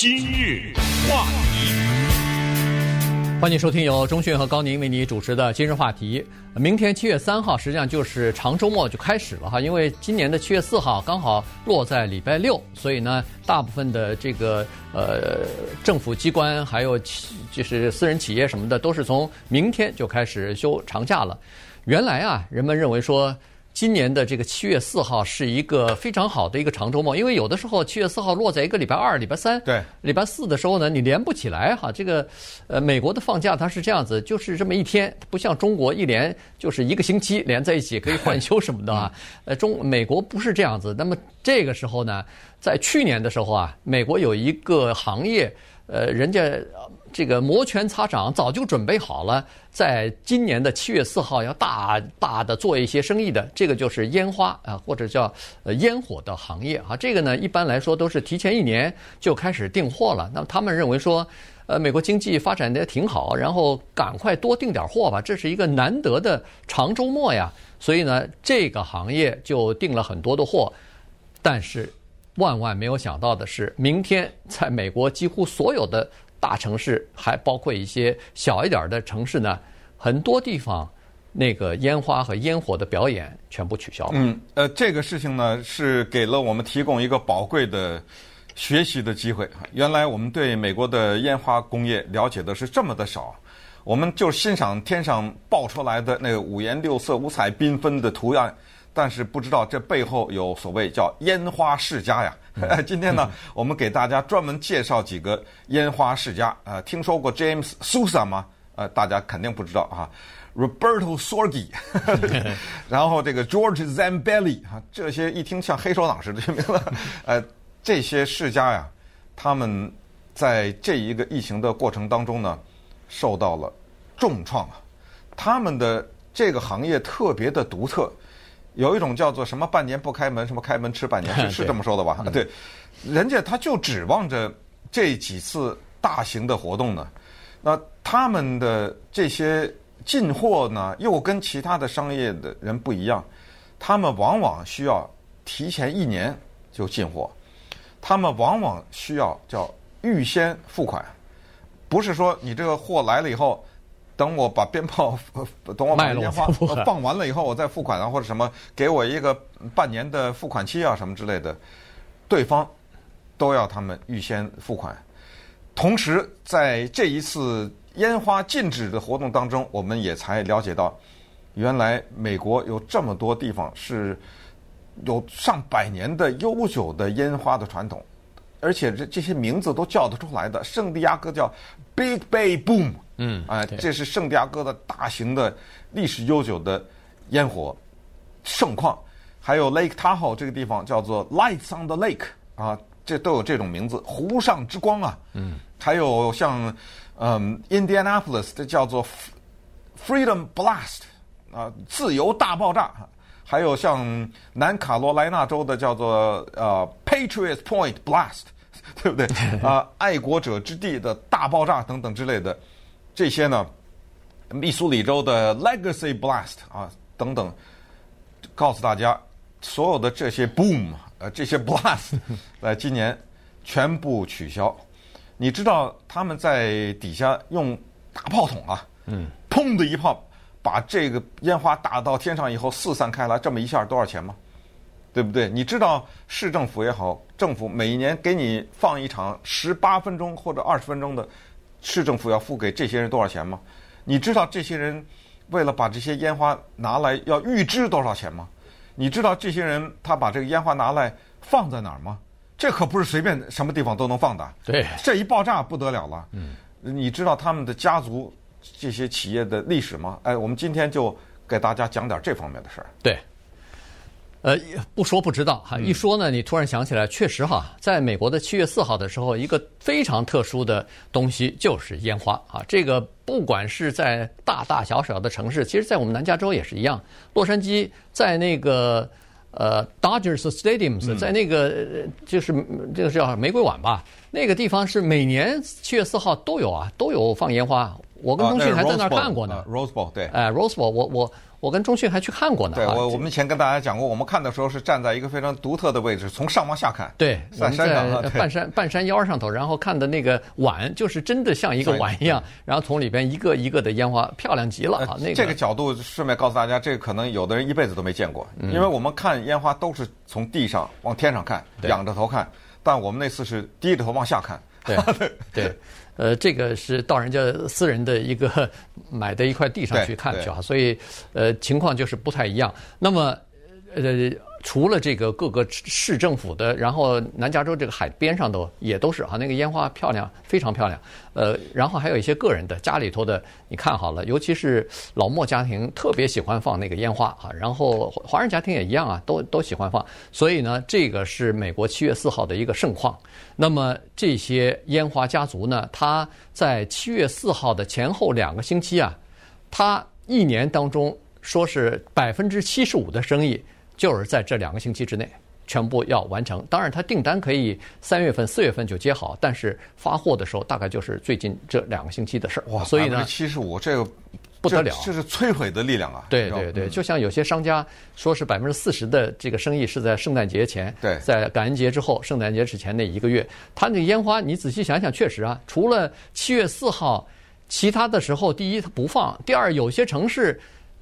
今日话题，欢迎收听由钟迅和高宁为你主持的今日话题。明天七月三号，实际上就是长周末就开始了哈，因为今年的七月四号刚好落在礼拜六，所以呢，大部分的这个呃政府机关还有企就是私人企业什么的，都是从明天就开始休长假了。原来啊，人们认为说。今年的这个七月四号是一个非常好的一个长周末，因为有的时候七月四号落在一个礼拜二、礼拜三、对，礼拜四的时候呢，你连不起来哈。这个呃，美国的放假它是这样子，就是这么一天，不像中国一连就是一个星期连在一起可以换休什么的啊。呃，中美国不是这样子。那么这个时候呢，在去年的时候啊，美国有一个行业，呃，人家。这个摩拳擦掌，早就准备好了，在今年的七月四号要大大的做一些生意的，这个就是烟花啊，或者叫呃烟火的行业啊。这个呢，一般来说都是提前一年就开始订货了。那么他们认为说，呃，美国经济发展的挺好，然后赶快多订点货吧，这是一个难得的长周末呀。所以呢，这个行业就订了很多的货。但是万万没有想到的是，明天在美国几乎所有的。大城市还包括一些小一点的城市呢，很多地方那个烟花和烟火的表演全部取消了。嗯，呃，这个事情呢是给了我们提供一个宝贵的学习的机会。原来我们对美国的烟花工业了解的是这么的少，我们就欣赏天上爆出来的那个五颜六色、五彩缤纷的图案。但是不知道这背后有所谓叫烟花世家呀。今天呢，我们给大家专门介绍几个烟花世家。呃，听说过 James Sousa 吗？呃，大家肯定不知道啊。Roberto Sorgi，然后这个 George Zambelli 啊，这些一听像黑手党似的，这名字。呃，这些世家呀，他们在这一个疫情的过程当中呢，受到了重创啊。他们的这个行业特别的独特。有一种叫做什么半年不开门，什么开门吃半年，是是这么说的吧？对，人家他就指望着这几次大型的活动呢。那他们的这些进货呢，又跟其他的商业的人不一样，他们往往需要提前一年就进货，他们往往需要叫预先付款，不是说你这个货来了以后。等我把鞭炮，等我把烟花放完了以后，我再付款啊，或者什么，给我一个半年的付款期啊，什么之类的，对方都要他们预先付款。同时，在这一次烟花禁止的活动当中，我们也才了解到，原来美国有这么多地方是有上百年的悠久的烟花的传统，而且这这些名字都叫得出来的，圣地亚哥叫 Big Bay Boom。嗯，哎，这是圣地亚哥的大型的历史悠久的烟火盛况，还有 Lake Tahoe 这个地方叫做 Lights on the Lake 啊，这都有这种名字，湖上之光啊。嗯，还有像嗯 Indianapolis 这叫做 Freedom Blast 啊，自由大爆炸，还有像南卡罗来纳州的叫做呃 Patriot Point Blast，对不对？啊，爱国者之地的大爆炸等等之类的。这些呢，密苏里州的 Legacy Blast 啊等等，告诉大家，所有的这些 Boom 呃这些 Blast 在今年全部取消。你知道他们在底下用大炮筒啊，嗯，砰的一炮把这个烟花打到天上以后四散开来，这么一下多少钱吗？对不对？你知道市政府也好，政府每一年给你放一场十八分钟或者二十分钟的。市政府要付给这些人多少钱吗？你知道这些人为了把这些烟花拿来要预支多少钱吗？你知道这些人他把这个烟花拿来放在哪儿吗？这可不是随便什么地方都能放的。对，这一爆炸不得了了。嗯，你知道他们的家族这些企业的历史吗？哎，我们今天就给大家讲点这方面的事儿。对。呃，不说不知道哈，一说呢，你突然想起来，确实哈，在美国的七月四号的时候，一个非常特殊的东西就是烟花啊。这个不管是在大大小小的城市，其实在我们南加州也是一样。洛杉矶在那个呃 Dodgers Stadiums 在那个就是这个叫玫瑰碗吧，那个地方是每年七月四号都有啊，都有放烟花。我跟钟迅还在那儿看过呢。Rose Bowl 对，哎，Rose Bowl，我我我跟钟迅还去看过呢。对，啊我我们以前跟大家讲过，我们看的时候是站在一个非常独特的位置，从上往下看。对，在山上半山半山腰上头，然后看的那个碗，就是真的像一个碗一样，然后从里边一个一个的烟花，漂亮极了啊！那个这个角度顺便告诉大家，这个可能有的人一辈子都没见过，嗯因为我们看烟花都是从地上往天上看，仰着头看，但我们那次是低着头往下看。对对，呃，这个是到人家私人的一个买的一块地上去看去啊，所以呃情况就是不太一样。那么呃。除了这个各个市政府的，然后南加州这个海边上都也都是啊，那个烟花漂亮，非常漂亮。呃，然后还有一些个人的家里头的，你看好了，尤其是老莫家庭特别喜欢放那个烟花啊，然后华人家庭也一样啊，都都喜欢放。所以呢，这个是美国七月四号的一个盛况。那么这些烟花家族呢，他在七月四号的前后两个星期啊，他一年当中说是百分之七十五的生意。就是在这两个星期之内全部要完成。当然，他订单可以三月份、四月份就接好，但是发货的时候大概就是最近这两个星期的事儿。哇，所以呢，七十五这个不得了，这是摧毁的力量啊！对对对，就像有些商家说是百分之四十的这个生意是在圣诞节前，对，在感恩节之后，圣诞节之前那一个月，他那个烟花，你仔细想想，确实啊，除了七月四号，其他的时候，第一他不放，第二有些城市。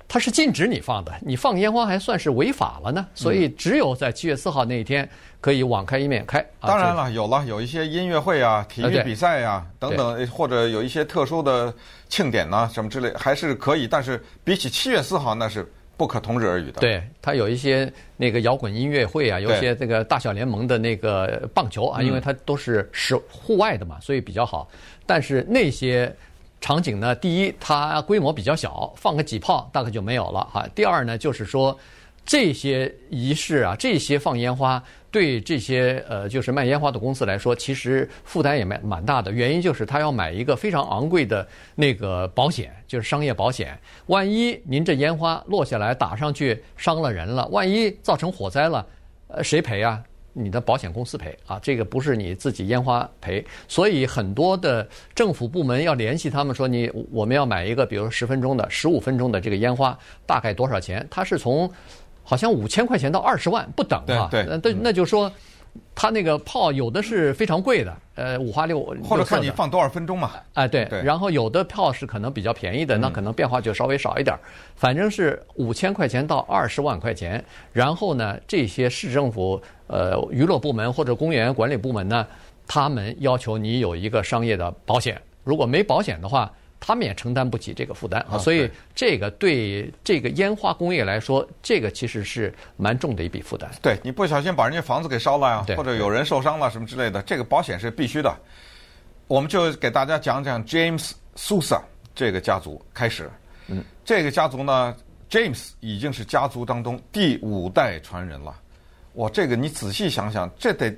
它是禁止你放的，你放烟花还算是违法了呢。所以只有在七月四号那一天可以网开一面开。当然了，有了有一些音乐会啊、体育比赛呀、啊、等等，或者有一些特殊的庆典呐、啊、什么之类，还是可以。但是比起七月四号，那是不可同日而语的。对，它有一些那个摇滚音乐会啊，有一些这个大小联盟的那个棒球啊，因为它都是室户外的嘛，所以比较好。但是那些。场景呢，第一，它规模比较小，放个几炮大概就没有了哈。第二呢，就是说这些仪式啊，这些放烟花，对这些呃，就是卖烟花的公司来说，其实负担也蛮蛮大的。原因就是他要买一个非常昂贵的那个保险，就是商业保险。万一您这烟花落下来打上去伤了人了，万一造成火灾了，呃，谁赔啊？你的保险公司赔啊，这个不是你自己烟花赔，所以很多的政府部门要联系他们说，你我们要买一个，比如说十分钟的、十五分钟的这个烟花，大概多少钱？它是从好像五千块钱到二十万不等啊。对，对，那那就说。它那个炮有的是非常贵的，呃，五花六或者看你放多少分钟嘛。哎，对，对。然后有的票是可能比较便宜的，那可能变化就稍微少一点。反正是五千块钱到二十万块钱。然后呢，这些市政府、呃，娱乐部门或者公园管理部门呢，他们要求你有一个商业的保险。如果没保险的话，他们也承担不起这个负担啊，所以这个对这个烟花工业来说，这个其实是蛮重的一笔负担。对，你不小心把人家房子给烧了呀，或者有人受伤了什么之类的，这个保险是必须的。我们就给大家讲讲 James Sousa 这个家族开始。嗯，这个家族呢，James 已经是家族当中第五代传人了。哇，这个你仔细想想，这得。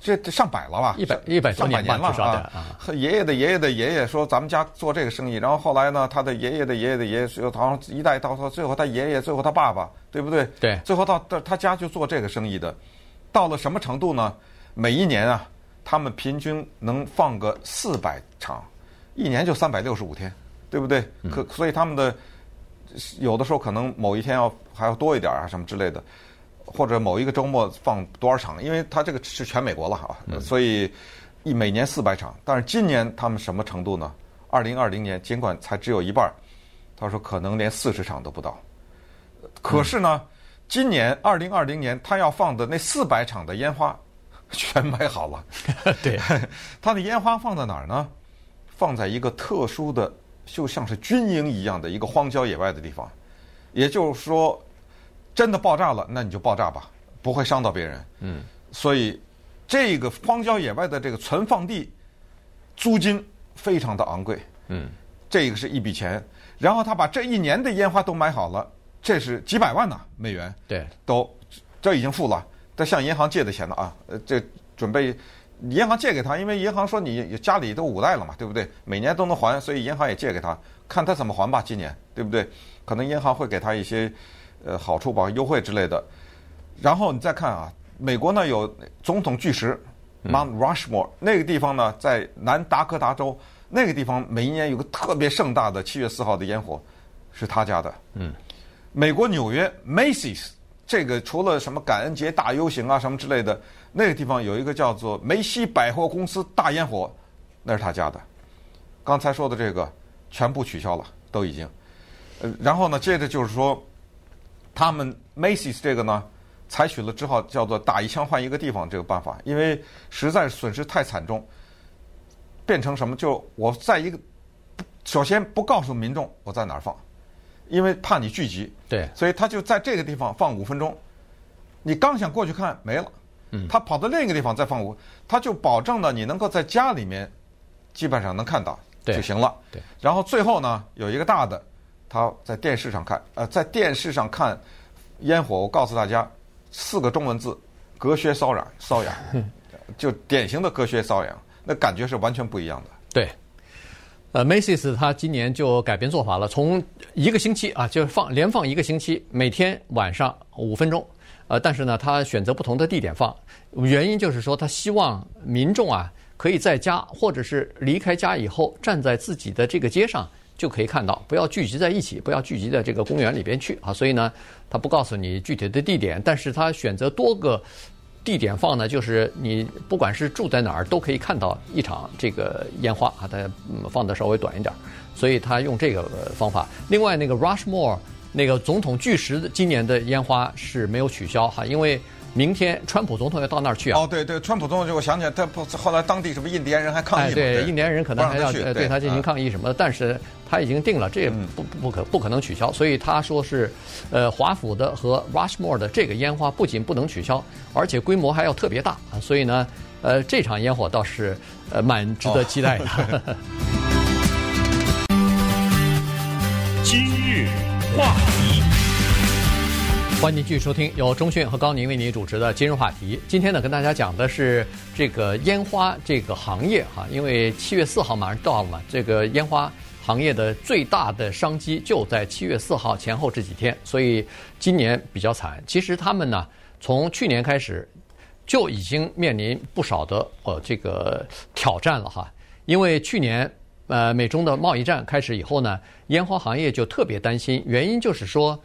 这这上百了吧？一百一百多年了啊！和 爷爷的爷爷的爷爷说咱们家做这个生意，然后后来呢，他的爷爷的爷爷的爷爷，最后好像一代到他最后他爷爷，最后他爸爸，对不对？对。最后到到他家就做这个生意的，到了什么程度呢？每一年啊，他们平均能放个四百场，一年就三百六十五天，对不对？可所以他们的有的时候可能某一天要还要多一点啊，什么之类的。或者某一个周末放多少场？因为他这个是全美国了啊，所以一每年四百场。但是今年他们什么程度呢？二零二零年尽管才只有一半，他说可能连四十场都不到。可是呢，今年二零二零年他要放的那四百场的烟花全买好了。对，他的烟花放在哪儿呢？放在一个特殊的，就像是军营一样的一个荒郊野外的地方，也就是说。真的爆炸了，那你就爆炸吧，不会伤到别人。嗯，所以这个荒郊野外的这个存放地租金非常的昂贵。嗯，这个是一笔钱。然后他把这一年的烟花都买好了，这是几百万呢美元。对，都这已经付了，他向银行借的钱了啊。呃，这准备银行借给他，因为银行说你家里都五代了嘛，对不对？每年都能还，所以银行也借给他，看他怎么还吧。今年对不对？可能银行会给他一些。呃，好处吧，优惠之类的。然后你再看啊，美国呢有总统巨石 Mount Rushmore，那个地方呢在南达科达州那个地方每一年有个特别盛大的七月四号的烟火，是他家的。嗯，美国纽约 Macy's 这个除了什么感恩节大游行啊什么之类的，那个地方有一个叫做梅西百货公司大烟火，那是他家的。刚才说的这个全部取消了，都已经。呃，然后呢，接着就是说，他们 Macy's 这个呢，采取了之后叫做打一枪换一个地方这个办法，因为实在是损失太惨重，变成什么？就我在一个首先不告诉民众我在哪儿放，因为怕你聚集，对，所以他就在这个地方放五分钟，你刚想过去看没了，嗯，他跑到另一个地方再放五，他就保证呢你能够在家里面基本上能看到就行了，对，然后最后呢有一个大的。他在电视上看，呃，在电视上看烟火，我告诉大家四个中文字：隔靴搔痒，搔痒，就典型的隔靴搔痒，那感觉是完全不一样的。对，呃，Macy's 他今年就改变做法了，从一个星期啊，就放连放一个星期，每天晚上五分钟，呃，但是呢，他选择不同的地点放，原因就是说他希望民众啊可以在家或者是离开家以后站在自己的这个街上。就可以看到，不要聚集在一起，不要聚集在这个公园里边去啊。所以呢，他不告诉你具体的地点，但是他选择多个地点放呢，就是你不管是住在哪儿，都可以看到一场这个烟花啊。他放的稍微短一点，所以他用这个方法。另外，那个 Rushmore 那个总统巨石今年的烟花是没有取消哈，因为。明天，川普总统要到那儿去啊！哦，对对，川普总统就我想起来，他不后来当地什么印第安人还抗议、哎、对，对印第安人可能还要对，对他进行抗议什么的，但是他已经定了，这也不不可不可能取消，所以他说是，呃，华府的和 Rushmore 的这个烟花不仅不能取消，而且规模还要特别大啊，所以呢，呃，这场烟火倒是呃蛮值得期待的。哦、今日话题。欢迎继续收听由钟讯和高宁为您主持的今日话题。今天呢，跟大家讲的是这个烟花这个行业哈，因为七月四号马上到了嘛，这个烟花行业的最大的商机就在七月四号前后这几天，所以今年比较惨。其实他们呢，从去年开始就已经面临不少的呃这个挑战了哈，因为去年呃美中的贸易战开始以后呢，烟花行业就特别担心，原因就是说。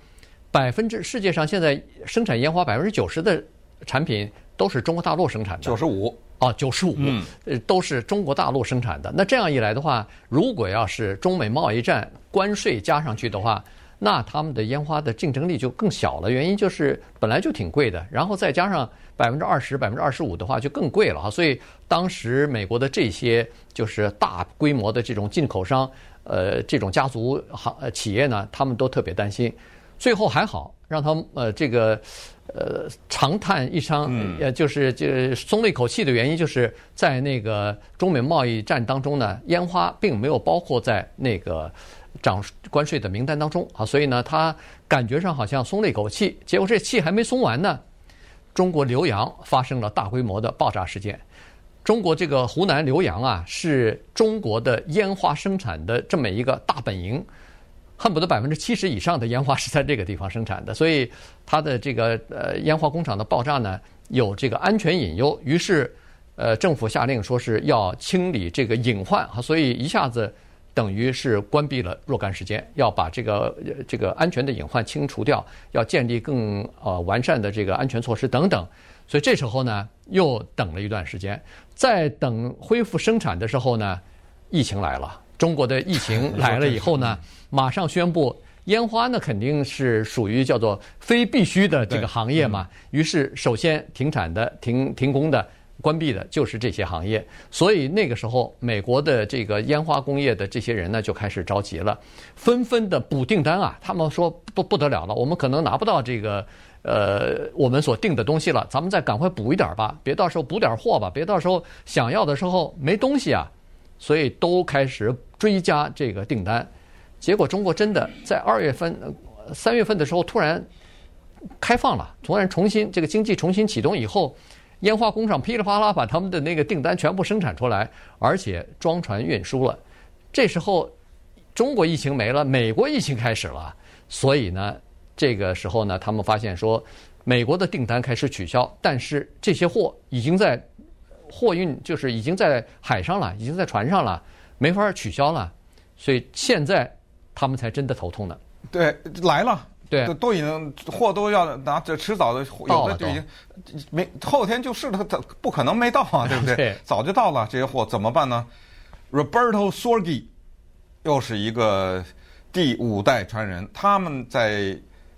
百分之世界上现在生产烟花百分之九十的产品都是中国大陆生产的，九十五啊，九十五，呃，都是中国大陆生产的。那这样一来的话，如果要是中美贸易战关税加上去的话，那他们的烟花的竞争力就更小了。原因就是本来就挺贵的，然后再加上百分之二十、百分之二十五的话就更贵了哈。所以当时美国的这些就是大规模的这种进口商，呃，这种家族行企业呢，他们都特别担心。最后还好，让他呃这个呃长叹一声，呃就是就松了一口气的原因，就是在那个中美贸易战当中呢，烟花并没有包括在那个涨关税的名单当中啊，所以呢，他感觉上好像松了一口气。结果这气还没松完呢，中国浏阳发生了大规模的爆炸事件。中国这个湖南浏阳啊，是中国的烟花生产的这么一个大本营。恨不得百分之七十以上的烟花是在这个地方生产的，所以它的这个呃烟花工厂的爆炸呢，有这个安全隐忧，于是呃政府下令说是要清理这个隐患。哈，所以一下子等于是关闭了若干时间，要把这个这个安全的隐患清除掉，要建立更呃完善的这个安全措施等等，所以这时候呢又等了一段时间，在等恢复生产的时候呢，疫情来了。中国的疫情 来了以后呢，马上宣布烟花呢肯定是属于叫做非必须的这个行业嘛，于是首先停产的、停停工的、关闭的就是这些行业。所以那个时候，美国的这个烟花工业的这些人呢就开始着急了，纷纷的补订单啊。他们说不不得了了，我们可能拿不到这个呃我们所订的东西了，咱们再赶快补一点吧，别到时候补点货吧，别到时候想要的时候没东西啊。所以都开始追加这个订单，结果中国真的在二月份、三月份的时候突然开放了，突然重新这个经济重新启动以后，烟花工厂噼里啪啦把他们的那个订单全部生产出来，而且装船运输了。这时候中国疫情没了，美国疫情开始了，所以呢，这个时候呢，他们发现说美国的订单开始取消，但是这些货已经在。货运就是已经在海上了，已经在船上了。没法取消了，所以现在他们才真的头痛呢。对，来了。对，都都已经货都要拿，这迟早的有的就已经没后天就是他他不可能没到啊，对不对？对早就到了，这些货怎么办呢？Roberto Sorgi 又是一个第五代传人，他们在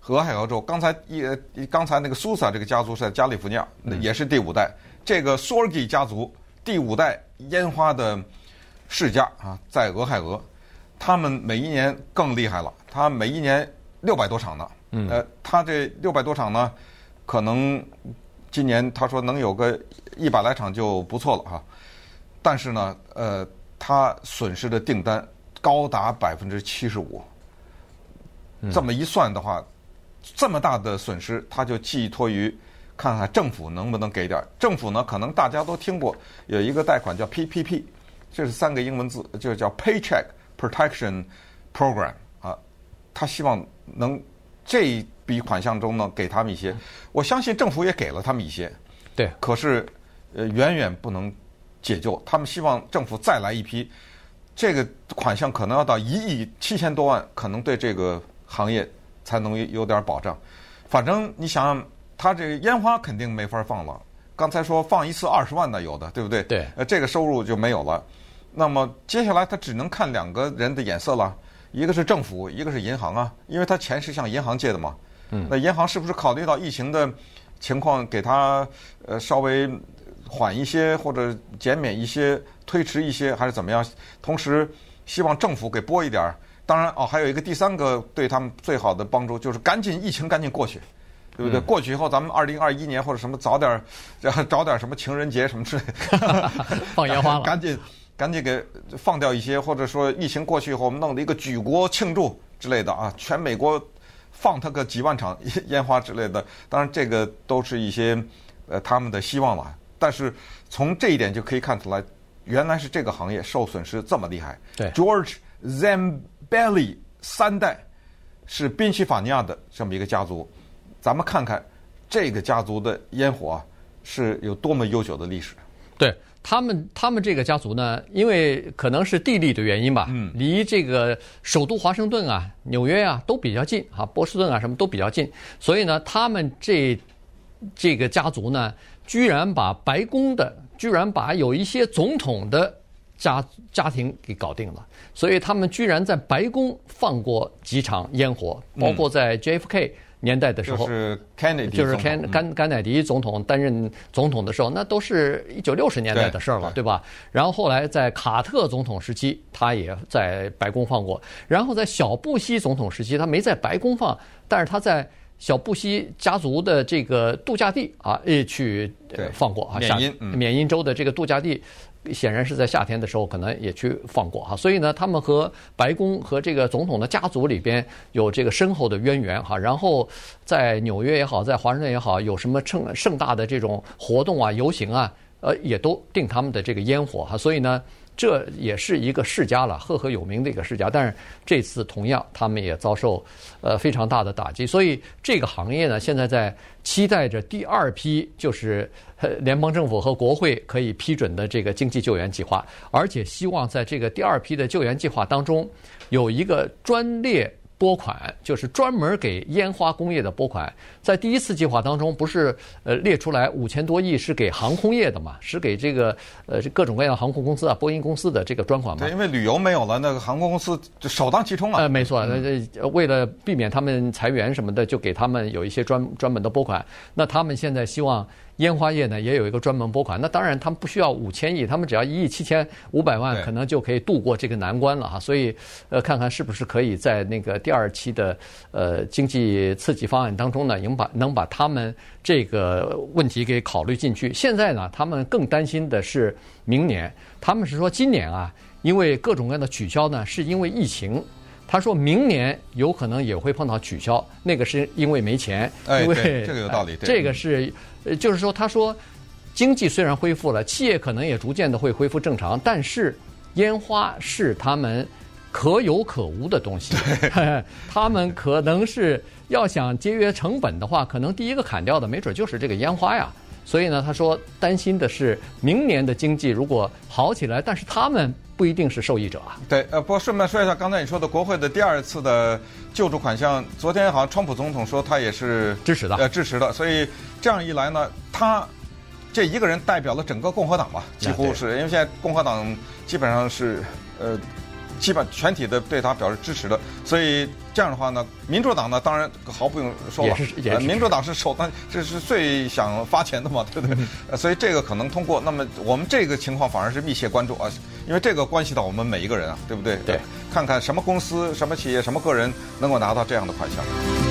俄亥俄州，刚才一刚才那个苏萨这个家族是在加利福尼亚，也是第五代。嗯、这个 Sorgi 家族第五代烟花的世家啊，在俄亥俄，他们每一年更厉害了，他每一年。六百多场呢，呃，他这六百多场呢，可能今年他说能有个一百来场就不错了哈。但是呢，呃，他损失的订单高达百分之七十五。这么一算的话，这么大的损失，他就寄托于看看政府能不能给点儿。政府呢，可能大家都听过有一个贷款叫 PPP，这是三个英文字，就叫 Paycheck Protection Program 啊，他希望。能这一笔款项中呢，给他们一些，我相信政府也给了他们一些，对。可是，呃，远远不能解救。他们希望政府再来一批，这个款项可能要到一亿七千多万，可能对这个行业才能有点保障。反正你想想，他这个烟花肯定没法放了。刚才说放一次二十万的有的，对不对？对。呃，这个收入就没有了。那么接下来他只能看两个人的眼色了。一个是政府，一个是银行啊，因为他钱是向银行借的嘛。嗯。那银行是不是考虑到疫情的情况，给他呃稍微缓一些，或者减免一些、推迟一些，还是怎么样？同时希望政府给拨一点儿。当然哦，还有一个第三个对他们最好的帮助，就是赶紧疫情赶紧过去，对不对？嗯、过去以后，咱们二零二一年或者什么早点找 点什么情人节什么之类的，放烟花了，赶紧。赶紧给放掉一些，或者说疫情过去以后，我们弄了一个举国庆祝之类的啊，全美国放他个几万场烟花之类的。当然，这个都是一些呃他们的希望了。但是从这一点就可以看出来，原来是这个行业受损失这么厉害。对，George Zambelli 三代是宾夕法尼亚的这么一个家族，咱们看看这个家族的烟火啊，是有多么悠久的历史。对。他们他们这个家族呢，因为可能是地利的原因吧，嗯，离这个首都华盛顿啊、纽约啊都比较近啊，波士顿啊什么都比较近，所以呢，他们这这个家族呢，居然把白宫的，居然把有一些总统的家家庭给搞定了，所以他们居然在白宫放过几场烟火，包括在 JFK。年代的时候，就是甘甘甘甘乃迪总统担任总统的时候，那都是一九六十年代的事儿了，对吧？然后后来在卡特总统时期，他也在白宫放过；然后在小布希总统时期，他没在白宫放，但是他在小布希家族的这个度假地啊，也去放过啊，缅因缅因州的这个度假地。显然是在夏天的时候，可能也去放过哈，所以呢，他们和白宫和这个总统的家族里边有这个深厚的渊源哈。然后在纽约也好，在华盛顿也好，有什么盛盛大的这种活动啊、游行啊，呃，也都定他们的这个烟火哈。所以呢。这也是一个世家了，赫赫有名的一个世家。但是这次同样，他们也遭受呃非常大的打击。所以这个行业呢，现在在期待着第二批，就是联邦政府和国会可以批准的这个经济救援计划，而且希望在这个第二批的救援计划当中，有一个专列。拨款就是专门给烟花工业的拨款，在第一次计划当中，不是呃列出来五千多亿是给航空业的嘛？是给这个呃各种各样的航空公司啊，波音公司的这个专款嘛？对，因为旅游没有了，那个航空公司就首当其冲啊。呃，没错，那这为了避免他们裁员什么的，就给他们有一些专专门的拨款。那他们现在希望。烟花业呢也有一个专门拨款，那当然他们不需要五千亿，他们只要一亿七千五百万，可能就可以度过这个难关了哈。所以，呃，看看是不是可以在那个第二期的呃经济刺激方案当中呢，能把能把他们这个问题给考虑进去。现在呢，他们更担心的是明年，他们是说今年啊，因为各种各样的取消呢，是因为疫情。他说明年有可能也会碰到取消，那个是因为没钱，因为这个有道理。这个是，就是说，他说经济虽然恢复了，企业可能也逐渐的会恢复正常，但是烟花是他们可有可无的东西，他们可能是要想节约成本的话，可能第一个砍掉的没准就是这个烟花呀。所以呢，他说担心的是明年的经济如果好起来，但是他们不一定是受益者啊。对，呃，不过顺便说一下，刚才你说的国会的第二次的救助款项，昨天好像川普总统说他也是支持的，呃，支持的。所以这样一来呢，他这一个人代表了整个共和党吧，几乎是因为现在共和党基本上是呃。基本全体的对他表示支持的，所以这样的话呢，民主党呢当然毫不用说了，呃，民主党是首当，这是最想发钱的嘛，对不对？所以这个可能通过。那么我们这个情况反而是密切关注啊，因为这个关系到我们每一个人啊，对不对？对，看看什么公司、什么企业、什么个人能够拿到这样的款项。